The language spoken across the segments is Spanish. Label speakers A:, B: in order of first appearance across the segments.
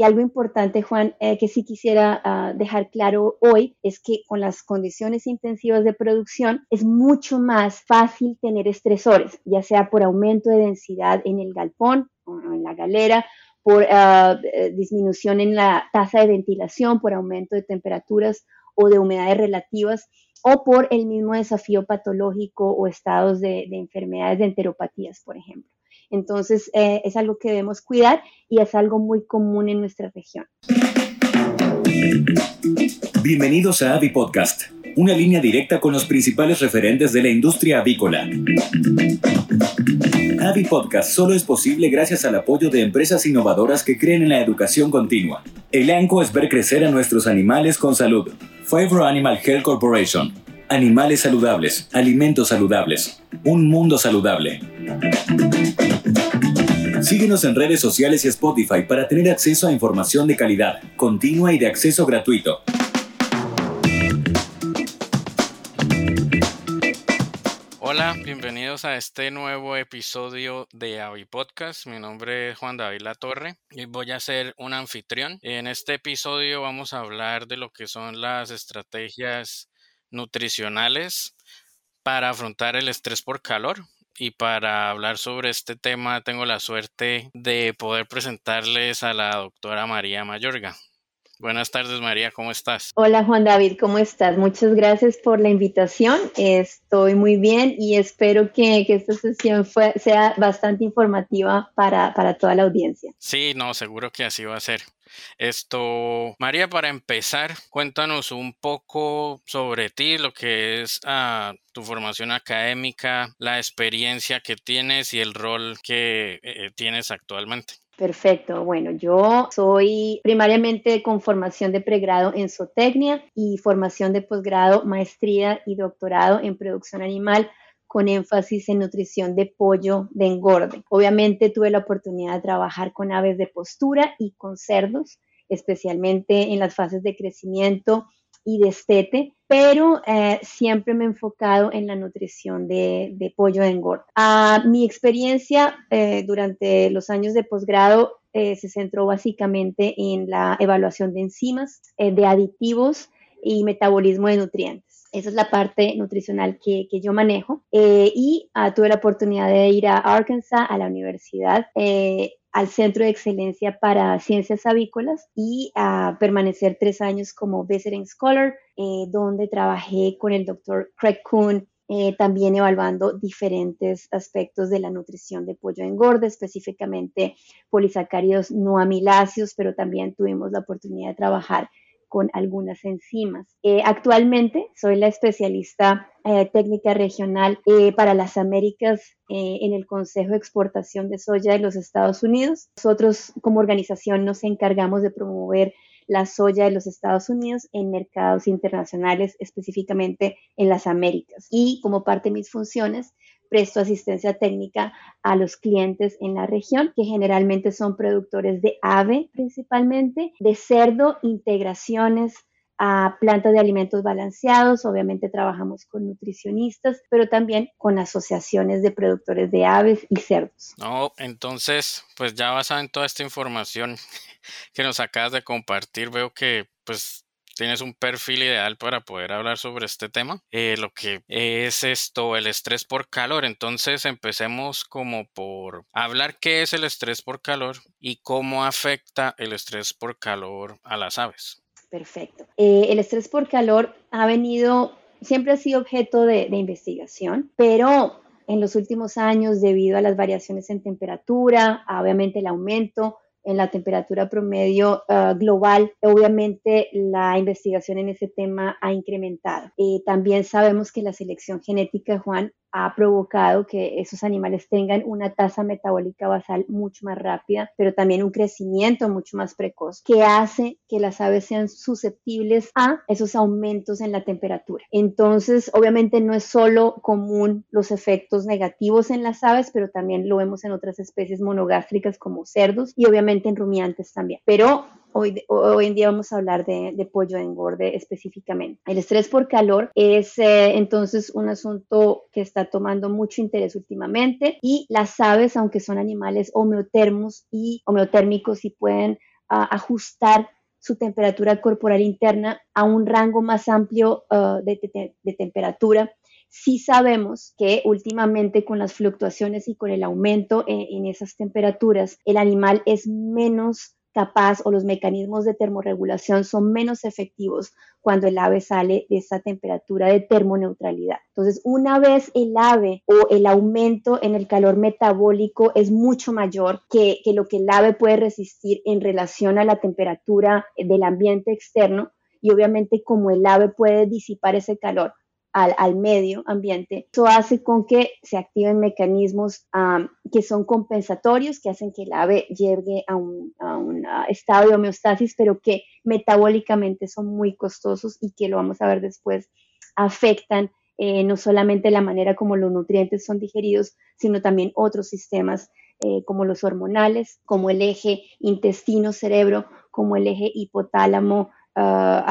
A: Y algo importante, Juan, eh, que sí quisiera ah, dejar claro hoy es que con las condiciones intensivas de producción es mucho más fácil tener estresores, ya sea por aumento de densidad en el galpón o en la galera, por ah, eh, disminución en la tasa de ventilación, por aumento de temperaturas o de humedades relativas o por el mismo desafío patológico o estados de, enfermedades de enteropatías, por ejemplo. Entonces, eh, es algo que debemos cuidar y es algo muy común en nuestra región.
B: Bienvenidos a Avi Podcast, una línea directa con los principales referentes de la industria avícola. Avi Podcast solo es posible gracias al apoyo de empresas innovadoras que creen en la educación continua. El ANCO es ver crecer a nuestros animales con salud. Favor Animal Health Corporation. Animales saludables, alimentos saludables, un mundo saludable. Síguenos en redes sociales y Spotify para tener acceso a información de calidad, continua y de acceso gratuito.
C: Hola, bienvenidos a este nuevo episodio de Avi Podcast. Mi nombre es Juan David Latorre y voy a ser un anfitrión. En este episodio vamos a hablar de lo que son las estrategias nutricionales para afrontar el estrés por calor. Y para hablar sobre este tema tengo la suerte de poder presentarles a la doctora María Mayorga. Buenas tardes, María, ¿cómo estás?
A: Hola, Juan David, ¿cómo estás? Muchas gracias por la invitación. Estoy muy bien y espero que, esta sesión sea bastante informativa para, para toda la audiencia.
C: Sí, no, seguro que así va a ser. Esto, María, para empezar, cuéntanos un poco sobre ti, lo que es ah, tu formación académica, la experiencia que tienes y el rol que eh, tienes actualmente.
A: Perfecto. Bueno, yo soy primariamente con formación de pregrado en zootecnia y formación de posgrado, maestría y doctorado en producción animal con énfasis en nutrición de pollo de engorde. Obviamente tuve la oportunidad de trabajar con aves de postura y con cerdos, especialmente en las fases de crecimiento y destete, pero eh, siempre me he enfocado en la nutrición de, pollo de engorda. Mi experiencia eh, durante los años de posgrado eh, se centró básicamente en la evaluación de enzimas, de aditivos y metabolismo de nutrientes. Esa es la parte nutricional que, yo manejo. y ah, tuve la oportunidad de ir a Arkansas, a la universidad, al Centro de Excelencia para Ciencias Avícolas y a permanecer tres años como Visiting Scholar, eh, donde trabajé con el doctor Craig Kuhn, eh, también evaluando diferentes aspectos de la nutrición de pollo engorde, específicamente polisacáridos no amiláceos, pero también tuvimos la oportunidad de trabajar con algunas enzimas. Eh, actualmente soy la especialista eh, técnica regional eh, para las Américas en el Consejo de Exportación de Soya de los Estados Unidos. Nosotros como organización nos encargamos de promover la soya de los Estados Unidos en mercados internacionales, específicamente en las Américas. Y como parte de mis funciones, presto asistencia técnica a los clientes en la región, que generalmente son productores de ave principalmente, de cerdo, integraciones a plantas de alimentos balanceados, obviamente trabajamos con nutricionistas, pero también con asociaciones de productores de aves y cerdos.
C: No, entonces, pues ya basado en toda esta información que nos acabas de compartir, veo que pues tienes un perfil ideal para poder hablar sobre este tema. Eh, lo que es esto, el estrés por calor. Entonces empecemos como por hablar qué es el estrés por calor y cómo afecta el estrés por calor a las aves.
A: Perfecto. Eh, el estrés por calor ha venido, siempre ha sido objeto de, de investigación, pero en los últimos años, debido a las variaciones en temperatura, obviamente el aumento en la temperatura promedio ah, global, obviamente la investigación en ese tema ha incrementado. Eh, también sabemos que la selección genética, Juan, ha provocado que esos animales tengan una tasa metabólica basal mucho más rápida, pero también un crecimiento mucho más precoz, que hace que las aves sean susceptibles a esos aumentos en la temperatura. Entonces, obviamente no es solo común los efectos negativos en las aves, pero también lo vemos en otras especies monogástricas como cerdos y obviamente en rumiantes también. Pero Hoy, hoy, en día vamos a hablar de, pollo de engorde específicamente. El estrés por calor es eh, entonces un asunto que está tomando mucho interés últimamente y las aves, aunque son animales homeotermos y homeotérmicos y pueden ajustar su temperatura corporal interna a un rango más amplio uh, de, temperatura. Sí sabemos que últimamente con las fluctuaciones y con el aumento en esas temperaturas, el animal es menos capaz o los mecanismos de termorregulación son menos efectivos cuando el ave sale de esa temperatura de termoneutralidad. Entonces, una vez el ave o el aumento en el calor metabólico es mucho mayor que, que lo que el ave puede resistir en relación a la temperatura del ambiente externo, y obviamente como el ave puede disipar ese calor al, medio ambiente. Eso hace con que se activen mecanismos que son compensatorios, que hacen que el ave llegue a un, estado de homeostasis, pero que metabólicamente son muy costosos y que lo vamos a ver después, afectan eh, no solamente la manera como los nutrientes son digeridos, sino también otros sistemas eh, como los hormonales, como el eje intestino-cerebro, como el eje hipotálamo, ah,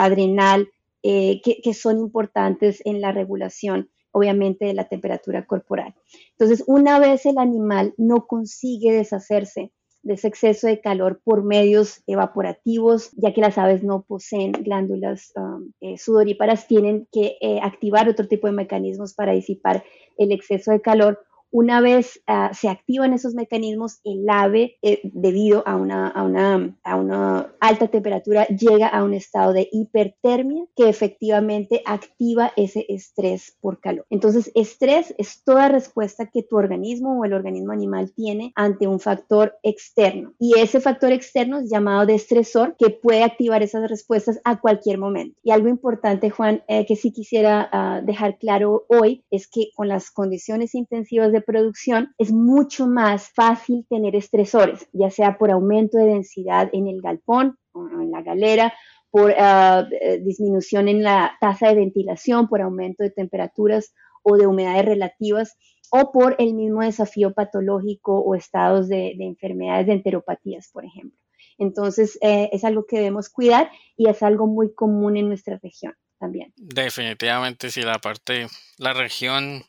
A: eh, que, son importantes en la regulación, obviamente, de la temperatura corporal. Entonces, una vez el animal no consigue deshacerse de ese exceso de calor por medios evaporativos, ya que las aves no poseen glándulas um, eh, sudoríparas, tienen que eh, activar otro tipo de mecanismos para disipar el exceso de calor una vez ah, se activan esos mecanismos, el ave, eh, debido a una, a, una, a una, alta temperatura, llega a un estado de hipertermia que efectivamente activa ese estrés por calor. Entonces, estrés es toda respuesta que tu organismo o el organismo animal tiene ante un factor externo. Y ese factor externo es llamado de estresor que puede activar esas respuestas a cualquier momento. Y algo importante, Juan, eh, que sí quisiera ah, dejar claro hoy es que con las condiciones intensivas de producción, es mucho más fácil tener estresores, ya sea por aumento de densidad en el galpón o en la galera, por ah, eh, disminución en la tasa de ventilación, por aumento de temperaturas o de humedades relativas, o por el mismo desafío patológico o estados de, enfermedades de enteropatías, por ejemplo. Entonces, eh, es algo que debemos cuidar y es algo muy común en nuestra región también.
C: Definitivamente, si la parte, la región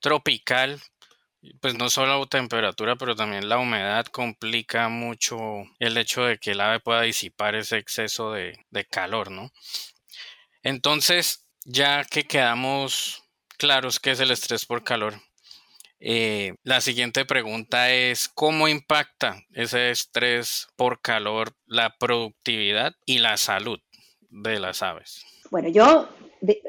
C: tropical pues no solo la temperatura, pero también la humedad complica mucho el hecho de que el ave pueda disipar ese exceso de, calor, ¿no? Entonces, ya que quedamos claros qué es el estrés por calor, eh, la siguiente pregunta es, ¿cómo impacta ese estrés por calor la productividad y la salud de las aves?
A: Bueno, yo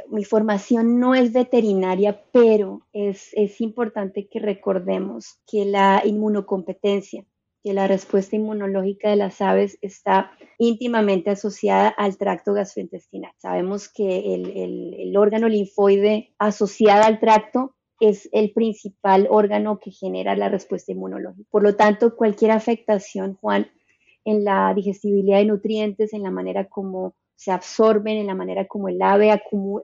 A: mi formación no es veterinaria, pero es, importante que recordemos que la inmunocompetencia, que la respuesta inmunológica de las aves está íntimamente asociada al tracto gastrointestinal. Sabemos que el, el, el, órgano linfoide asociado al tracto es el principal órgano que genera la respuesta inmunológica. Por lo tanto, cualquier afectación, Juan, en la digestibilidad de nutrientes, en la manera como se absorben, en la manera como el ave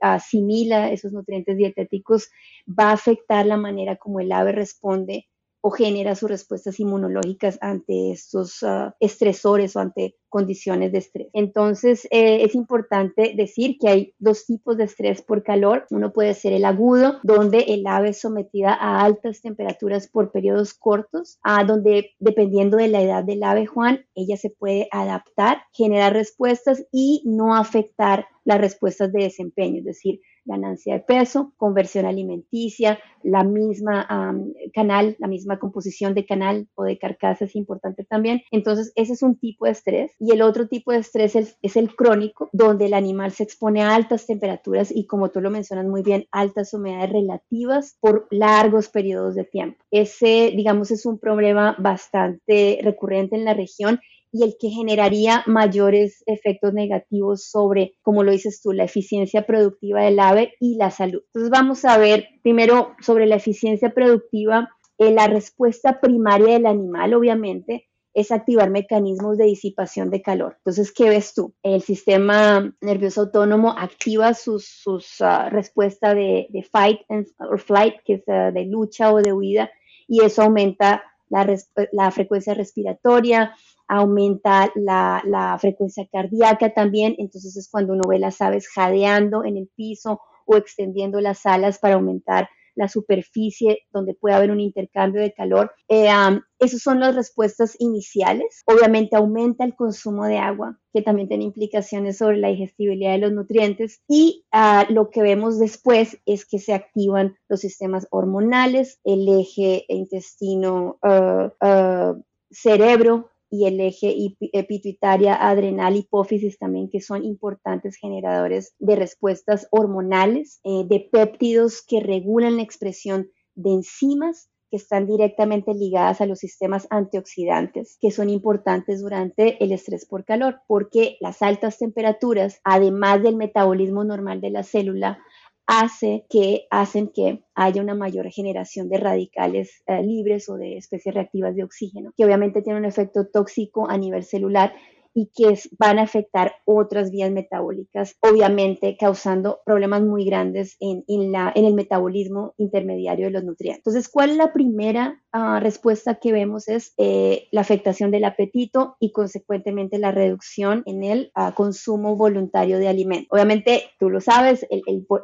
A: asimila esos nutrientes dietéticos, va a afectar la manera como el ave responde o genera sus respuestas inmunológicas ante estos ah, estresores o ante condiciones de estrés. Entonces, eh, es importante decir que hay dos tipos de estrés por calor. Uno puede ser el agudo, donde el ave es sometida a altas temperaturas por periodos cortos, a donde dependiendo de la edad del ave, Juan, ella se puede adaptar, generar respuestas y no afectar las respuestas de desempeño, es decir, ganancia de peso, conversión alimenticia, la misma canal, la misma composición de canal o de carcasa es importante también. Entonces, ese es un tipo de estrés. Y el otro tipo de estrés es, el crónico, donde el animal se expone a altas temperaturas y, como tú lo mencionas muy bien, altas humedades relativas por largos periodos de tiempo. Ese, digamos, es un problema bastante recurrente en la región y el que generaría mayores efectos negativos sobre, como lo dices tú, la eficiencia productiva del ave y la salud. Entonces vamos a ver primero sobre la eficiencia productiva. Eh, la respuesta primaria del animal, obviamente, es activar mecanismos de disipación de calor. Entonces, ¿qué ves tú? El sistema nervioso autónomo activa sus, sus ah, respuestas de, fight or flight, que es ah, de lucha o de huida, y eso aumenta la frecuencia respiratoria, aumenta la, frecuencia cardíaca también, entonces es cuando uno ve las aves jadeando en el piso o extendiendo las alas para aumentar la superficie donde puede haber un intercambio de calor. Eh, esas son las respuestas iniciales. Obviamente aumenta el consumo de agua, que también tiene implicaciones sobre la digestibilidad de los nutrientes. Y ah, lo que vemos después es que se activan los sistemas hormonales, el eje intestino, ah, ah, cerebro, y el eje pituitaria, adrenal, hipófisis también, que son importantes generadores de respuestas hormonales, eh, de péptidos que regulan la expresión de enzimas que están directamente ligadas a los sistemas antioxidantes, que son importantes durante el estrés por calor, porque las altas temperaturas, además del metabolismo normal de la célula, hace que, hacen que haya una mayor generación de radicales eh, libres o de especies reactivas de oxígeno, que obviamente tiene un efecto tóxico a nivel celular y que van a afectar otras vías metabólicas, obviamente causando problemas muy grandes en, la, en el metabolismo intermediario de los nutrientes. Entonces, ¿cuál es la primera ah, respuesta que vemos? Es eh, la afectación del apetito y consecuentemente la reducción en el ah, consumo voluntario de alimentos. Obviamente, tú lo sabes,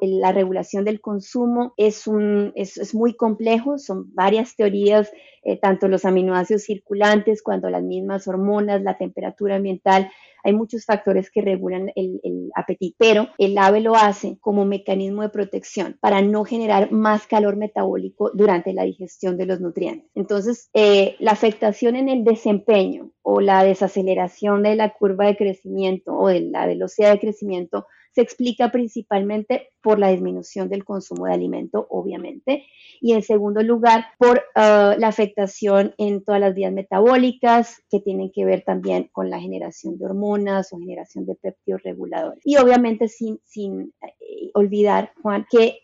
A: la regulación del consumo es, un, es muy complejo, son varias teorías eh, tanto los aminoácidos circulantes, cuando las mismas hormonas, la temperatura ambiental, hay muchos factores que regulan el, apetito, pero el ave lo hace como mecanismo de protección para no generar más calor metabólico durante la digestión de los nutrientes. Entonces, eh, la afectación en el desempeño o la desaceleración de la curva de crecimiento o de la velocidad de crecimiento se explica principalmente por la disminución del consumo de alimento, obviamente, y en segundo lugar por ah, la afectación en todas las vías metabólicas que tienen que ver también con la generación de hormonas o generación de péptidos reguladores. Y obviamente sin, sin eh, olvidar, Juan, que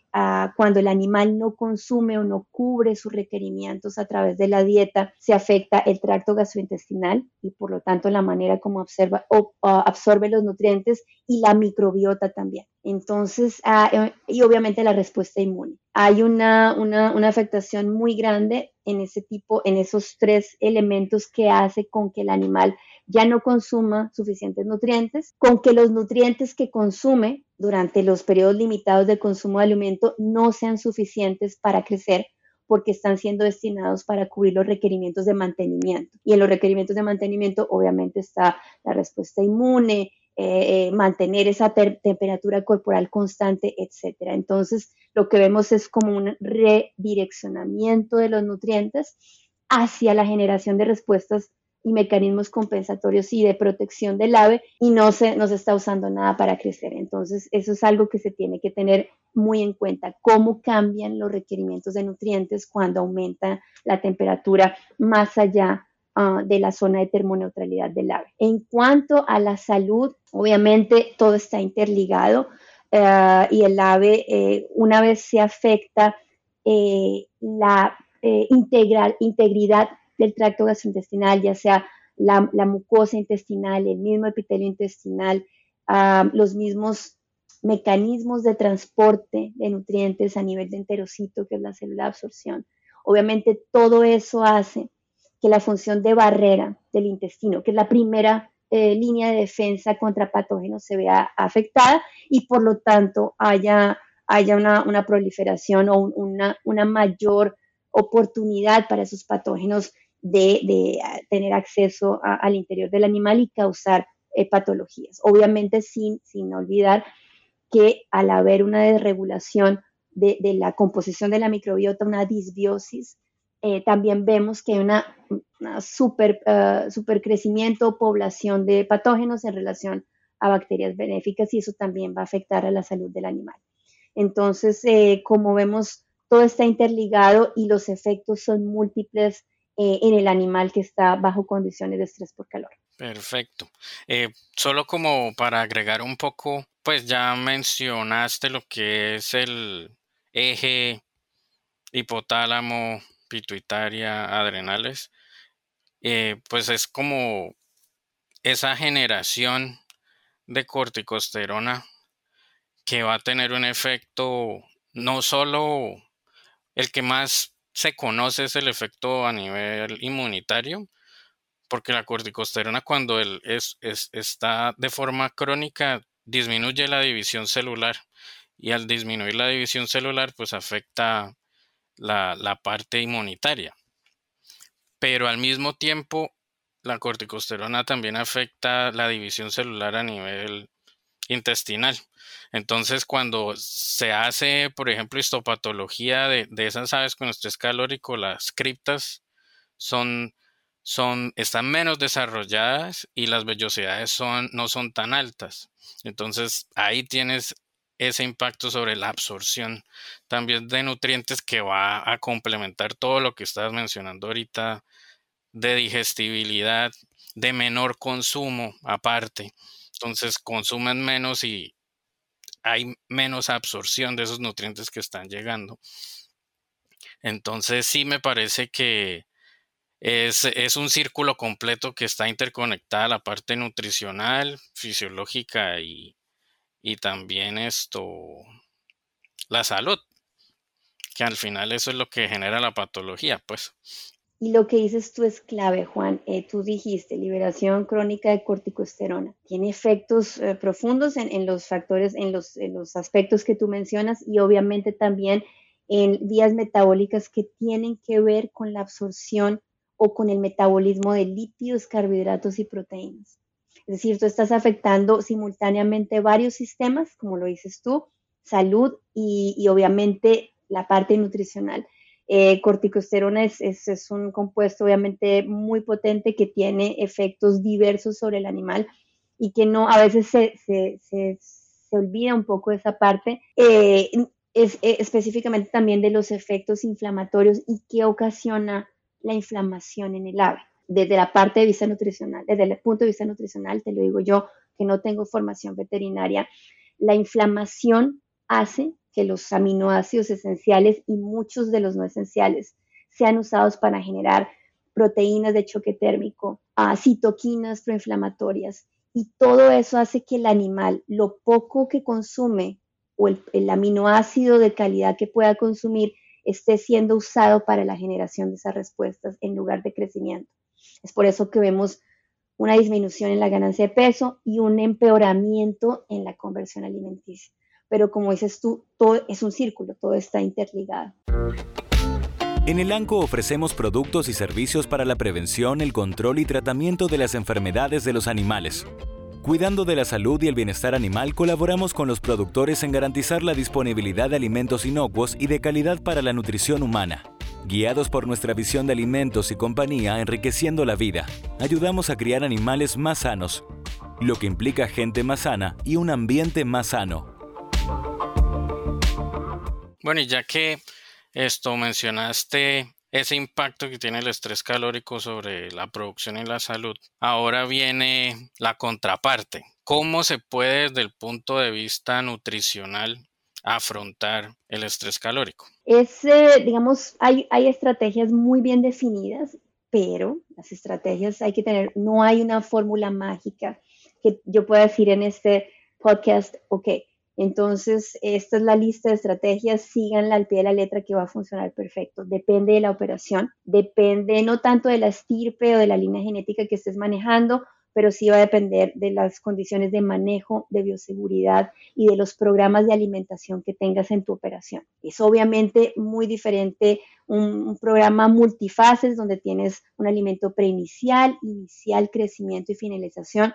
A: cuando el animal no consume o no cubre sus requerimientos a través de la dieta, se afecta el tracto gastrointestinal y por lo tanto la manera como observa, o, absorbe los nutrientes y la microbiota también. Entonces, ah, eh, y obviamente la respuesta inmune. Hay una, una, una, afectación muy grande en ese tipo, en esos tres elementos que hace con que el animal ya no consuma suficientes nutrientes, con que los nutrientes que consume durante los periodos limitados de consumo de alimento no sean suficientes para crecer porque están siendo destinados para cubrir los requerimientos de mantenimiento. Y en los requerimientos de mantenimiento obviamente está la respuesta inmune, eh, eh, mantener esa temperatura corporal constante, etcétera. Entonces, lo que vemos es como un redireccionamiento de los nutrientes hacia la generación de respuestas y mecanismos compensatorios y de protección del ave y no se, no se está usando nada para crecer. Entonces, eso es algo que se tiene que tener muy en cuenta, cómo cambian los requerimientos de nutrientes cuando aumenta la temperatura más allá ah, de la zona de termoneutralidad del ave. En cuanto a la salud, obviamente todo está interligado eh, y el ave, eh, una vez se afecta eh, la integral, integridad del tracto gastrointestinal, ya sea la, mucosa intestinal, el mismo epitelio intestinal, ah, los mismos mecanismos de transporte de nutrientes a nivel de enterocito, que es la célula de absorción. Obviamente todo eso hace que la función de barrera del intestino, que es la primera eh, línea de defensa contra patógenos, se vea afectada y por lo tanto haya, haya una, proliferación o una, una mayor oportunidad para esos patógenos de, ah, tener acceso al interior del animal y causar eh, patologías. Obviamente sin, sin olvidar que al haber una desregulación de, la composición de la microbiota, una disbiosis, eh, también vemos que hay una, super, uh, super crecimiento, población de patógenos en relación a bacterias benéficas y eso también va a afectar a la salud del animal. Entonces, eh, como vemos, todo está interligado y los efectos son múltiples eh, en el animal que está bajo condiciones de estrés por calor.
C: Perfecto. Eh, solo como para agregar un poco, pues ya mencionaste lo que es el eje hipotálamo, pituitaria, adrenales. Eh, pues es como esa generación de corticosterona que va a tener un efecto no solo el que más se conoce es el efecto a nivel inmunitario, porque la corticosterona cuando él es, está de forma crónica disminuye la división celular y al disminuir la división celular pues afecta la, parte inmunitaria. Pero al mismo tiempo, la corticosterona también afecta la división celular a nivel intestinal. Entonces, cuando se hace, por ejemplo, histopatología de, esas aves con estrés calórico, las criptas son, son, están menos desarrolladas y las vellosidades son, no son tan altas. Entonces, ahí tienes ese impacto sobre la absorción también de nutrientes que va a complementar todo lo que estás mencionando ahorita de digestibilidad, de menor consumo aparte. Entonces consumen menos y hay menos absorción de esos nutrientes que están llegando. Entonces sí me parece que es, es un círculo completo que está interconectada la parte nutricional, fisiológica y, y también esto, la salud, que al final eso es lo que genera la patología, pues.
A: Y lo que dices tú es clave, Juan. Eh, tú dijiste liberación crónica de corticosterona. Tiene efectos eh, profundos en, los factores, en los, en los aspectos que tú mencionas y obviamente también en vías metabólicas que tienen que ver con la absorción o con el metabolismo de lípidos, carbohidratos y proteínas. Es decir, tú estás afectando simultáneamente varios sistemas, como lo dices tú, salud y, obviamente la parte nutricional. Eh, corticosterona es, es, un compuesto obviamente muy potente que tiene efectos diversos sobre el animal y que no, a veces se, se, se, olvida un poco esa parte. Eh, es, eh, específicamente también de los efectos inflamatorios y qué ocasiona la inflamación en el ave desde la parte de vista nutricional, desde el punto de vista nutricional, te lo digo yo, que no tengo formación veterinaria, la inflamación hace que los aminoácidos esenciales y muchos de los no esenciales sean usados para generar proteínas de choque térmico, citoquinas proinflamatorias. Y todo eso hace que el animal, lo poco que consume o el aminoácido de calidad que pueda consumir, esté siendo usado para la generación de esas respuestas en lugar de crecimiento. Es por eso que vemos una disminución en la ganancia de peso y un empeoramiento en la conversión alimenticia. Pero como dices tú, todo es un círculo, todo está interligado.
B: En el ANCO ofrecemos productos y servicios para la prevención, el control y tratamiento de las enfermedades de los animales. Cuidando de la salud y el bienestar animal, colaboramos con los productores en garantizar la disponibilidad de alimentos inocuos y de calidad para la nutrición humana. Guiados por nuestra visión de alimentos y compañía enriqueciendo la vida, ayudamos a criar animales más sanos, lo que implica gente más sana y un ambiente más sano.
C: Bueno, y ya que esto mencionaste ese impacto que tiene el estrés calórico sobre la producción y la salud, ahora viene la contraparte. ¿Cómo se puede desde el punto de vista nutricional afrontar el estrés calórico?
A: Es, digamos, hay, hay estrategias muy bien definidas, pero las estrategias hay que tener, no hay una fórmula mágica que yo pueda decir en este podcast, ok, entonces esta es la lista de estrategias, síganla al pie de la letra que va a funcionar perfecto. Depende de la operación, depende no tanto de la estirpe o de la línea genética que estés manejando, pero sí va a depender de las condiciones de manejo, de bioseguridad y de los programas de alimentación que tengas en tu operación. Es obviamente muy diferente un, programa multifases donde tienes un alimento preinicial, inicial, crecimiento y finalización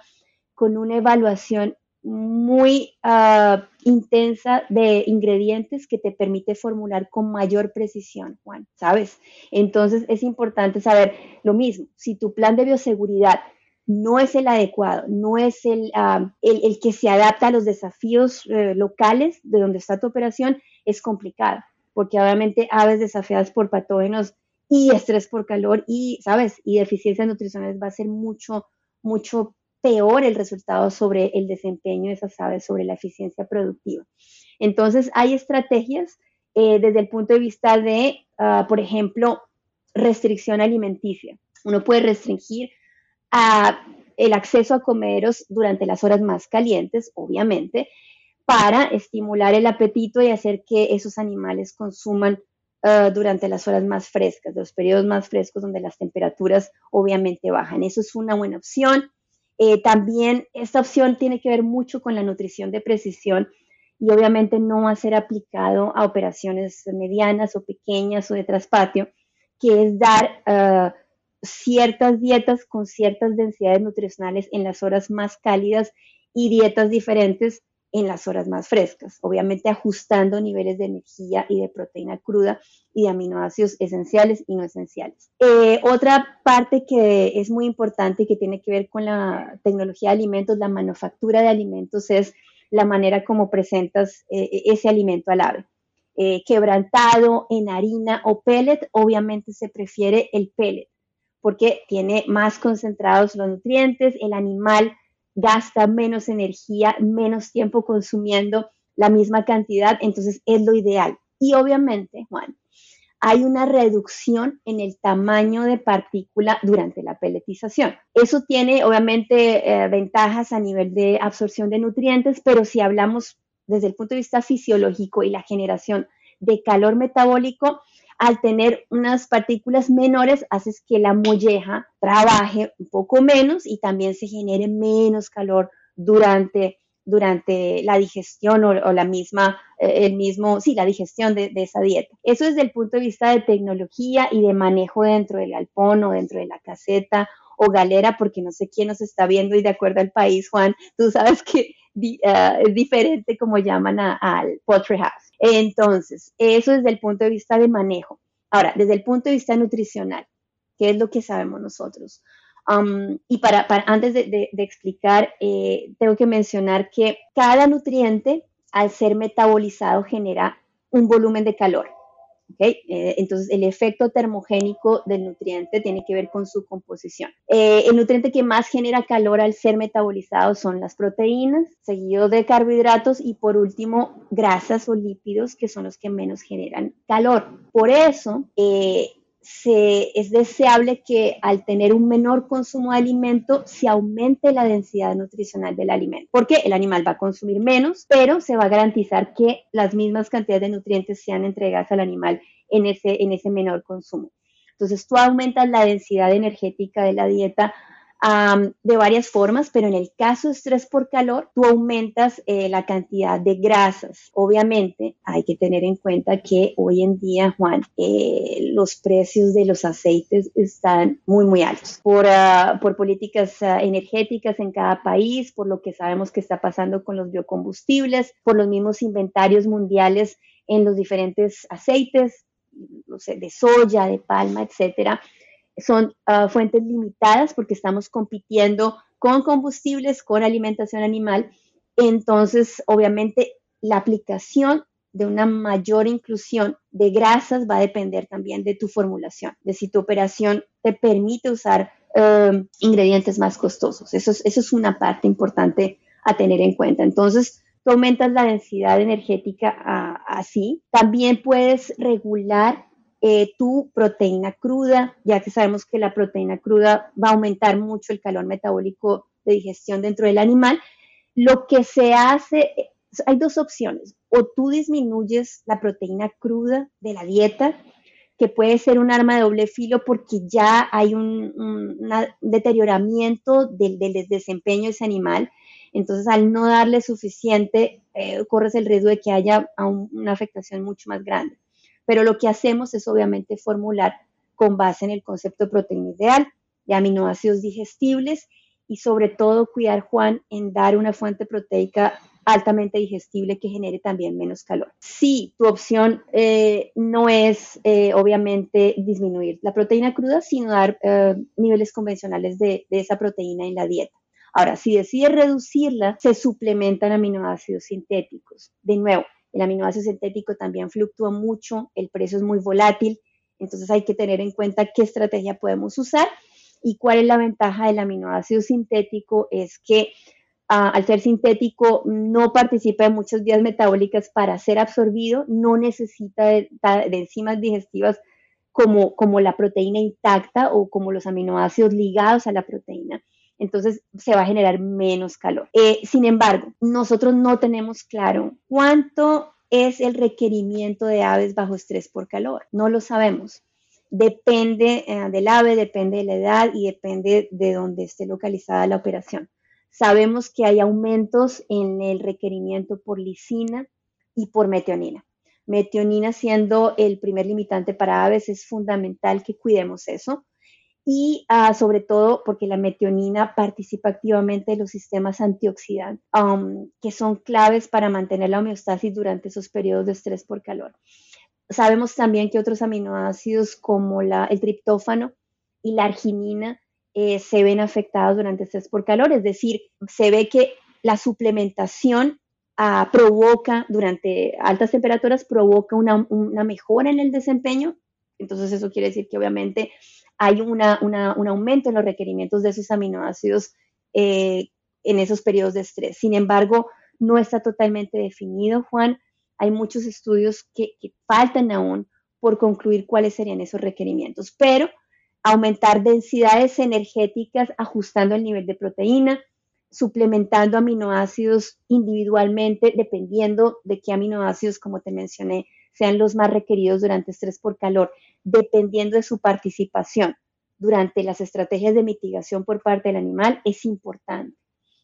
A: con una evaluación muy ah, intensa de ingredientes que te permite formular con mayor precisión, Juan, ¿sabes? Entonces es importante saber lo mismo, si tu plan de bioseguridad no es el adecuado, no es el, el, que se adapta a los desafíos eh, locales de donde está tu operación, es complicado, porque obviamente aves desafiadas por patógenos y estrés por calor y, ¿sabes? Y deficiencias nutricionales va a ser mucho, mucho peor el resultado sobre el desempeño de esas aves, sobre la eficiencia productiva. Entonces, hay estrategias eh, desde el punto de vista de, ah, por ejemplo, restricción alimenticia. Uno puede restringir el acceso a comeros durante las horas más calientes, obviamente, para estimular el apetito y hacer que esos animales consuman uh, durante las horas más frescas, los periodos más frescos donde las temperaturas obviamente bajan. Eso es una buena opción. Eh, también esta opción tiene que ver mucho con la nutrición de precisión y obviamente no va a ser aplicado a operaciones medianas o pequeñas o de traspatio, que es dar uh, ciertas dietas con ciertas densidades nutricionales en las horas más cálidas y dietas diferentes en las horas más frescas, obviamente ajustando niveles de energía y de proteína cruda y de aminoácidos esenciales y no esenciales. Eh, otra parte que es muy importante y que tiene que ver con la tecnología de alimentos, la manufactura de alimentos, es la manera como presentas eh, ese alimento al ave. Eh, quebrantado en harina o pellet, obviamente se prefiere el pellet porque tiene más concentrados los nutrientes, el animal gasta menos energía, menos tiempo consumiendo la misma cantidad, entonces es lo ideal. Y obviamente, Juan, hay una reducción en el tamaño de partícula durante la peletización. Eso tiene obviamente eh, ventajas a nivel de absorción de nutrientes, pero si hablamos desde el punto de vista fisiológico y la generación de calor metabólico, al tener unas partículas menores, haces que la molleja trabaje un poco menos y también se genere menos calor durante, durante la digestión o, la misma, eh, el mismo, sí, la digestión de, esa dieta. Eso desde el punto de vista de tecnología y de manejo dentro del galpón o dentro de la caseta o galera, porque no sé quién nos está viendo y de acuerdo al país, Juan, tú sabes que es diferente como llaman al poultry house. Entonces, eso desde el punto de vista de manejo. Ahora, desde el punto de vista nutricional, ¿qué es lo que sabemos nosotros? Um, y para, antes de, explicar, eh, tengo que mencionar que cada nutriente, al ser metabolizado, genera un volumen de calor. Eh, entonces, el efecto termogénico del nutriente tiene que ver con su composición. Eh, el nutriente que más genera calor al ser metabolizado son las proteínas, seguido de carbohidratos y por último grasas o lípidos, que son los que menos generan calor. Por eso, eh, es deseable que al tener un menor consumo de alimento se aumente la densidad nutricional del alimento, porque el animal va a consumir menos, pero se va a garantizar que las mismas cantidades de nutrientes sean entregadas al animal en ese, en ese menor consumo. Entonces tú aumentas la densidad energética de la dieta de varias formas, pero en el caso de estrés por calor, tú aumentas eh, la cantidad de grasas. Obviamente, hay que tener en cuenta que hoy en día, Juan, eh, los precios de los aceites están muy, muy altos por, ah, por políticas ah, energéticas en cada país, por lo que sabemos que está pasando con los biocombustibles, por los mismos inventarios mundiales en los diferentes aceites, no sé, de soya, de palma, etcétera son ah, fuentes limitadas porque estamos compitiendo con combustibles, con alimentación animal. Entonces, obviamente, la aplicación de una mayor inclusión de grasas va a depender también de tu formulación, de si tu operación te permite usar em, ingredientes más costosos. Eso es, eso es una parte importante a tener en cuenta. Entonces, tú aumentas la densidad energética ah, así. También puedes regular eh, tu proteína cruda, ya que sabemos que la proteína cruda va a aumentar mucho el calor metabólico de digestión dentro del animal. Lo que se hace, hay dos opciones, o tú disminuyes la proteína cruda de la dieta, que puede ser un arma de doble filo porque ya hay un, deterioramiento del, desempeño de ese animal. Entonces, al no darle suficiente, eh, corres el riesgo de que haya una afectación mucho más grande pero lo que hacemos es obviamente formular con base en el concepto de proteína ideal, de aminoácidos digestibles y sobre todo cuidar, Juan, en dar una fuente proteica altamente digestible que genere también menos calor. Si tu opción eh, no es eh, obviamente disminuir la proteína cruda, sino dar eh, niveles convencionales de, de esa proteína en la dieta. Ahora, si decides reducirla, se suplementan aminoácidos sintéticos. De nuevo, el aminoácido sintético también fluctúa mucho, el precio es muy volátil, entonces hay que tener en cuenta qué estrategia podemos usar y cuál es la ventaja del aminoácido sintético es que ah, al ser sintético no participa de muchas vías metabólicas para ser absorbido, no necesita de, enzimas digestivas como, como la proteína intacta o como los aminoácidos ligados a la proteína entonces se va a generar menos calor. Eh, sin embargo, nosotros no tenemos claro cuánto es el requerimiento de aves bajo estrés por calor. No lo sabemos. Depende eh, del ave, depende de la edad y depende de dónde esté localizada la operación. sabemos que hay aumentos en el requerimiento por lisina y por metionina. Metionina siendo el primer limitante para aves, es fundamental que cuidemos eso. Y ah, sobre todo porque la metionina participa activamente en los sistemas antioxidantes, um, que son claves para mantener la homeostasis durante esos periodos de estrés por calor. Sabemos también que otros aminoácidos como el triptófano y la arginina eh, se ven afectados durante estrés por calor, es decir, se ve que la suplementación ah, provoca, durante altas temperaturas, provoca una, mejora en el desempeño. Entonces eso quiere decir que obviamente hay un aumento en los requerimientos de esos aminoácidos eh, en esos periodos de estrés. Sin embargo, no está totalmente definido, Juan. Hay muchos estudios que, que faltan aún por concluir cuáles serían esos requerimientos, pero aumentar densidades energéticas ajustando el nivel de proteína, suplementando aminoácidos individualmente, dependiendo de qué aminoácidos, como te mencioné, sean los más requeridos durante estrés por calor, dependiendo de su participación durante las estrategias de mitigación por parte del animal, es importante.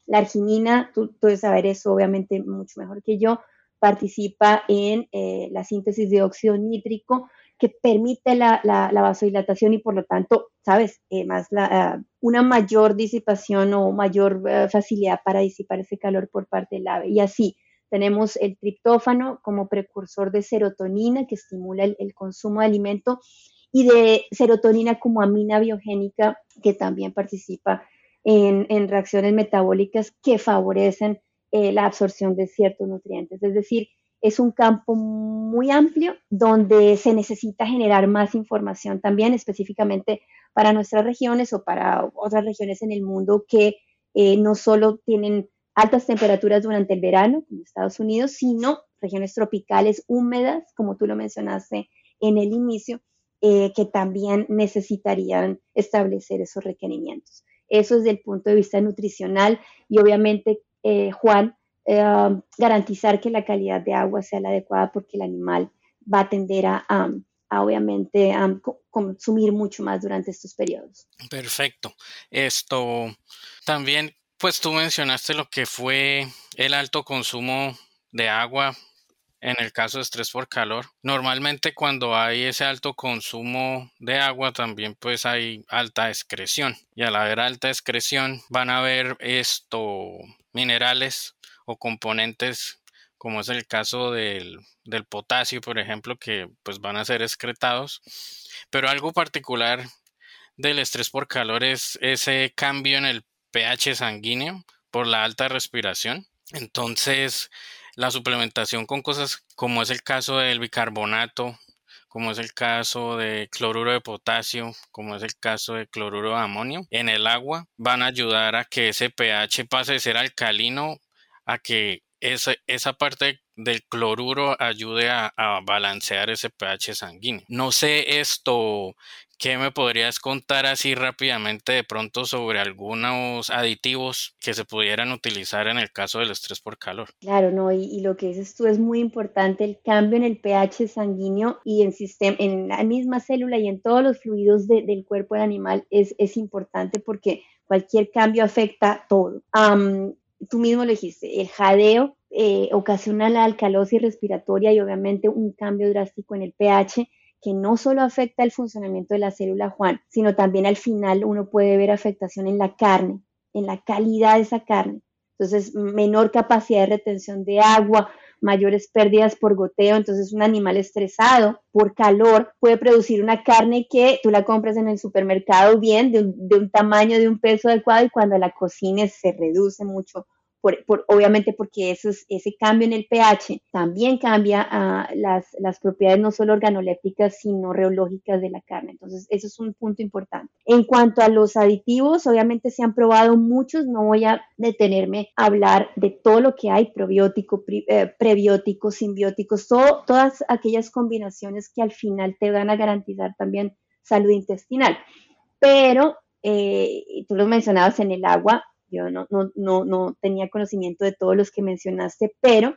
A: La arginina, tú puedes saber eso obviamente mucho mejor que yo, participa en eh, la síntesis de óxido nítrico, que permite la, vasodilatación y por lo tanto, sabes, eh, más la, una mayor disipación o mayor eh, facilidad para disipar ese calor por parte del ave. Y así tenemos el triptófano como precursor de serotonina que estimula el, consumo de alimento y de serotonina como amina biogénica que también participa en, reacciones metabólicas que favorecen eh, la absorción de ciertos nutrientes. Es decir, es un campo muy amplio donde se necesita generar más información también específicamente para nuestras regiones o para otras regiones en el mundo que eh, no solo tienen altas temperaturas durante el verano, como Estados Unidos, sino regiones tropicales húmedas, como tú lo mencionaste en el inicio, eh, que también necesitarían establecer esos requerimientos. Eso es desde el punto de vista nutricional y obviamente, eh, Juan, eh, garantizar que la calidad de agua sea la adecuada porque el animal va a tender a, obviamente consumir mucho más durante estos periodos.
C: Perfecto. Esto también, pues tú mencionaste lo que fue el alto consumo de agua en el caso de estrés por calor. Normalmente cuando hay ese alto consumo de agua también pues hay alta excreción y al haber alta excreción van a haber esto minerales o componentes como es el caso del, potasio, por ejemplo, que pues van a ser excretados. Pero algo particular del estrés por calor es ese cambio en el pH sanguíneo por la alta respiración. Entonces, la suplementación con cosas como es el caso del bicarbonato, como es el caso de cloruro de potasio, como es el caso de cloruro de amonio, en el agua van a ayudar a que ese pH pase de ser alcalino a que esa, esa parte del cloruro ayude a, balancear ese pH sanguíneo. No sé esto, ¿qué me podrías contar así rápidamente de pronto sobre algunos aditivos que se pudieran utilizar en el caso del estrés por calor?
A: Claro, no, y, lo que dices tú es muy importante, el cambio en el pH sanguíneo y en, sistema, en la misma célula y en todos los fluidos del cuerpo del animal es, es importante porque cualquier cambio afecta todo tú mismo lo dijiste, el jadeo eh, ocasiona la alcalosis respiratoria y obviamente un cambio drástico en el pH que no solo afecta el funcionamiento de la célula Juan, sino también al final uno puede ver afectación en la carne, en la calidad de esa carne. Entonces, menor capacidad de retención de agua, mayores pérdidas por goteo. Entonces, un animal estresado por calor puede producir una carne que tú la compras en el supermercado bien, de un, tamaño, de un peso adecuado, y cuando la cocines se reduce mucho obviamente porque eso ese cambio en el pH también cambia ah, las, las, propiedades no solo organolépticas, sino reológicas de la carne. Entonces, eso es un punto importante. En cuanto a los aditivos, obviamente se han probado muchos, no voy a detenerme a hablar de todo lo que hay, probiótico, eh, prebióticos, simbióticos, todas aquellas combinaciones que al final te van a garantizar también salud intestinal. Pero, eh, tú lo mencionabas en el agua, yo no, no, no, no tenía conocimiento de todos los que mencionaste, pero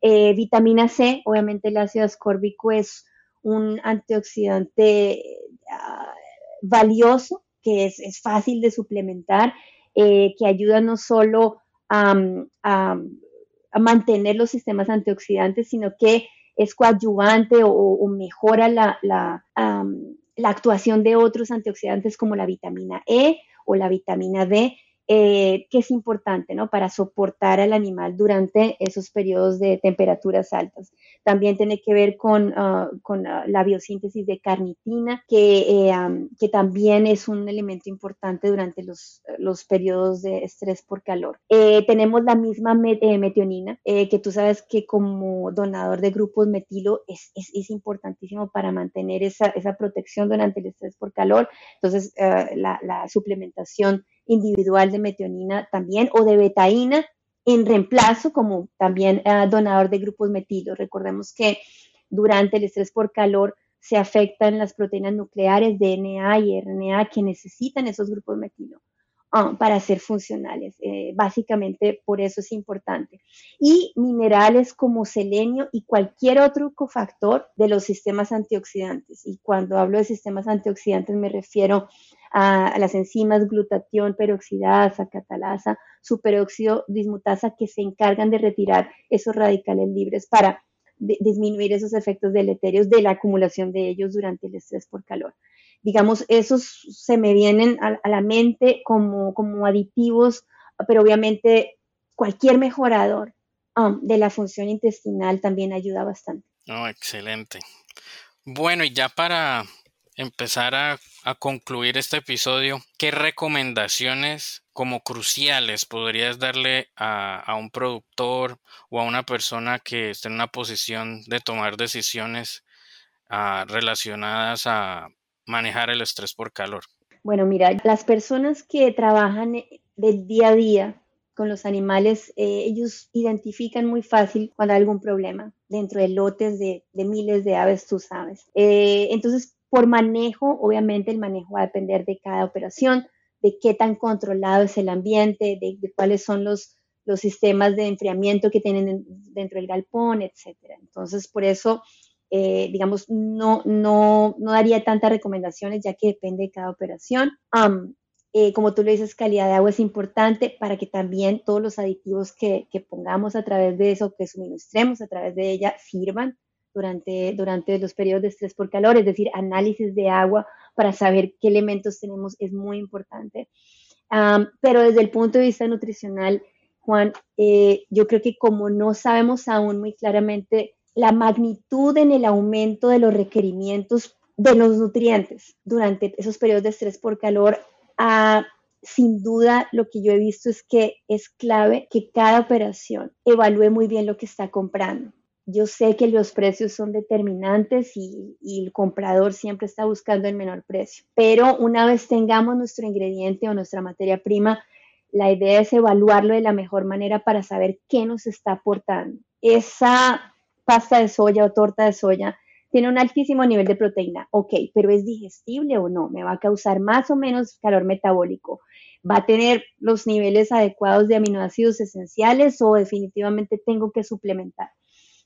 A: eh, vitamina C, obviamente el ácido ascórbico es un antioxidante ah, valioso que es, fácil de suplementar que ayuda no solo a, mantener los sistemas antioxidantes, sino que es coadyuvante o, mejora la, la actuación de otros antioxidantes como la vitamina E o la vitamina D eh, que es importante ¿no? para soportar al animal durante esos periodos de temperaturas altas. También tiene que ver con, ah, con ah, la biosíntesis de carnitina, que, eh, que, también es un elemento importante durante los, los periodos de estrés por calor. Eh, tenemos la misma metionina, que tú sabes que como donador de grupos metilo es, es, es importantísimo para mantener esa, esa, protección durante el estrés por calor. Entonces, la, la suplementación individual de metionina también o de betaína en reemplazo como también eh, donador de grupos metilos. Recordemos que durante el estrés por calor se afectan las proteínas nucleares DNA y RNA que necesitan esos grupos metilo. Ah, para ser funcionales. Eh, básicamente por eso es importante. Y minerales como selenio y cualquier otro cofactor de los sistemas antioxidantes. Y cuando hablo de sistemas antioxidantes me refiero a, las enzimas glutatión, peroxidasa, catalasa, superóxido dismutasa que se encargan de retirar esos radicales libres para disminuir esos efectos deleterios de la acumulación de ellos durante el estrés por calor digamos, esos se me vienen a, la mente como, como, aditivos, pero obviamente cualquier mejorador um, de la función intestinal también ayuda bastante.
C: Oh, excelente. Bueno, y ya para empezar a, concluir este episodio, ¿qué recomendaciones como cruciales podrías darle a, a, un productor o a una persona que esté en una posición de tomar decisiones ah, relacionadas a, manejar el estrés por calor?
A: Bueno, mira, las personas que trabajan eh, del día a día con los animales, eh, ellos identifican muy fácil cuando hay algún problema dentro de lotes de, miles de aves, tú sabes. Eh, entonces, por manejo, obviamente el manejo va a depender de cada operación, de qué tan controlado es el ambiente, de, cuáles son los, los sistemas de enfriamiento que tienen dentro del galpón, etcétera. Entonces, por eso eh, digamos, no, no, no daría tantas recomendaciones ya que depende de cada operación. Eh, como tú le dices, calidad de agua es importante para que también todos los aditivos que, que, pongamos a través de eso, que suministremos a través de ella, sirvan durante, durante los periodos de estrés por calor, es decir, análisis de agua para saber qué elementos tenemos es muy importante. pero desde el punto de vista nutricional, Juan, eh, yo creo que como no sabemos aún muy claramente la magnitud en el aumento de los requerimientos de los nutrientes durante esos periodos de estrés por calor. Ah, sin duda, lo que yo he visto es que es clave que cada operación evalúe muy bien lo que está comprando. Yo sé que los precios son determinantes y, y, el comprador siempre está buscando el menor precio, pero una vez tengamos nuestro ingrediente o nuestra materia prima, la idea es evaluarlo de la mejor manera para saber qué nos está aportando. Esa pasta de soya o torta de soya tiene un altísimo nivel de proteína, ok, pero ¿es digestible o no? ¿Me va a causar más o menos calor metabólico? ¿Va a tener los niveles adecuados de aminoácidos esenciales o definitivamente tengo que suplementar?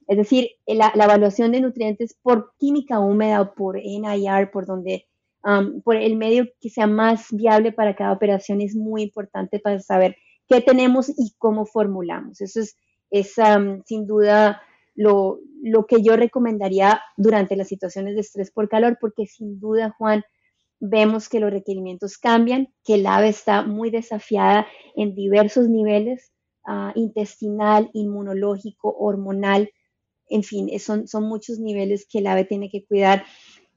A: Es decir, la, evaluación de nutrientes por química húmeda o por NIR, por donde, um, por el medio que sea más viable para cada operación es muy importante para saber qué tenemos y cómo formulamos. Eso es, es um, sin duda lo, que yo recomendaría durante las situaciones de estrés por calor, porque sin duda, Juan, vemos que los requerimientos cambian, que el ave está muy desafiada en diversos niveles, ah, intestinal, inmunológico, hormonal, en fin, son, son muchos niveles que el ave tiene que cuidar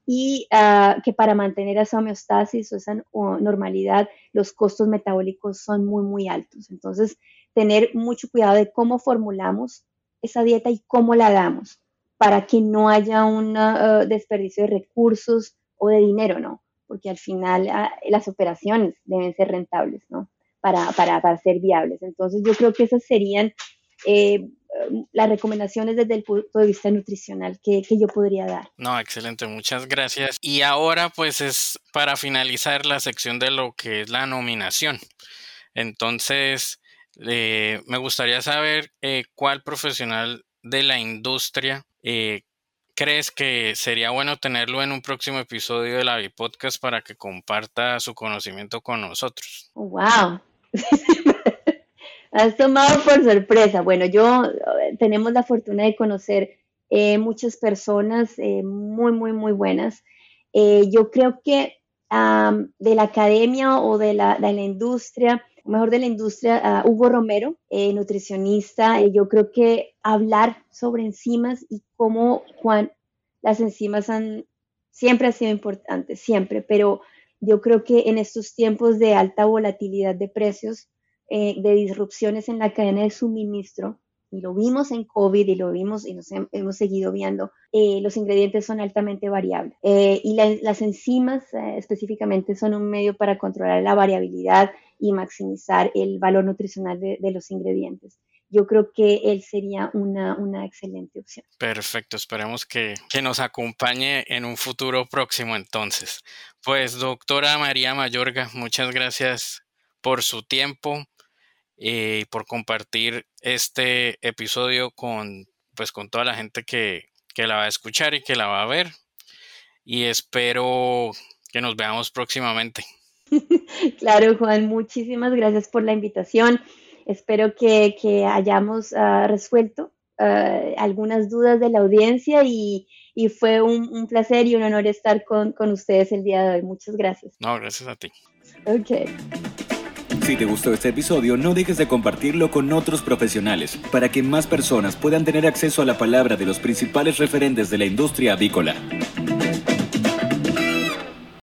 A: y ah, que para mantener esa homeostasis o esa normalidad, los costos metabólicos son muy, muy altos. Entonces, tener mucho cuidado de cómo formulamos esa dieta y cómo la damos para que no haya un uh, desperdicio de recursos o de dinero, ¿no? Porque al final ah, las operaciones deben ser rentables, ¿no? Para, para, ser viables. Entonces yo creo que esas serían eh, las recomendaciones desde el punto de vista nutricional que, que, yo podría dar.
C: No, excelente, muchas gracias. Y ahora pues es para finalizar la sección de lo que es la nominación. Entonces, eh, me gustaría saber eh, cuál profesional de la industria eh, crees que sería bueno tenerlo en un próximo episodio de la Podcast para que comparta su conocimiento con nosotros.
A: Wow, Has tomado por sorpresa. Bueno, yo tenemos la fortuna de conocer muchas personas muy, muy, muy buenas. yo creo que de la academia o de la, de la industria, mejor de la industria, Hugo Romero, nutricionista, yo creo que hablar sobre enzimas y cómo Juan, las enzimas han, siempre ha sido importante, siempre, pero yo creo que en estos tiempos de alta volatilidad de precios, eh, de disrupciones en la cadena de suministro, y lo vimos en COVID y lo vimos y nos hemos seguido viendo, eh, los ingredientes son altamente variables. Eh, y las enzimas específicamente son un medio para controlar la variabilidad y maximizar el valor nutricional de, los ingredientes. Yo creo que él sería una, una excelente opción.
C: Perfecto, esperemos que, que nos acompañe en un futuro próximo entonces. Pues doctora María Mayorga, muchas gracias por su tiempo y por compartir este episodio con, pues, con toda la gente que, que la va a escuchar y que la va a ver. Y espero que nos veamos próximamente.
A: Claro, Juan, muchísimas gracias por la invitación. Espero que, que hayamos uh, resuelto uh, algunas dudas de la audiencia y, y fue un, un, placer y un honor estar con, con ustedes el día de hoy. Muchas gracias.
C: No, gracias a ti.
A: Ok.
B: Si te gustó este episodio, no dejes de compartirlo con otros profesionales para que más personas puedan tener acceso a la palabra de los principales referentes de la industria avícola.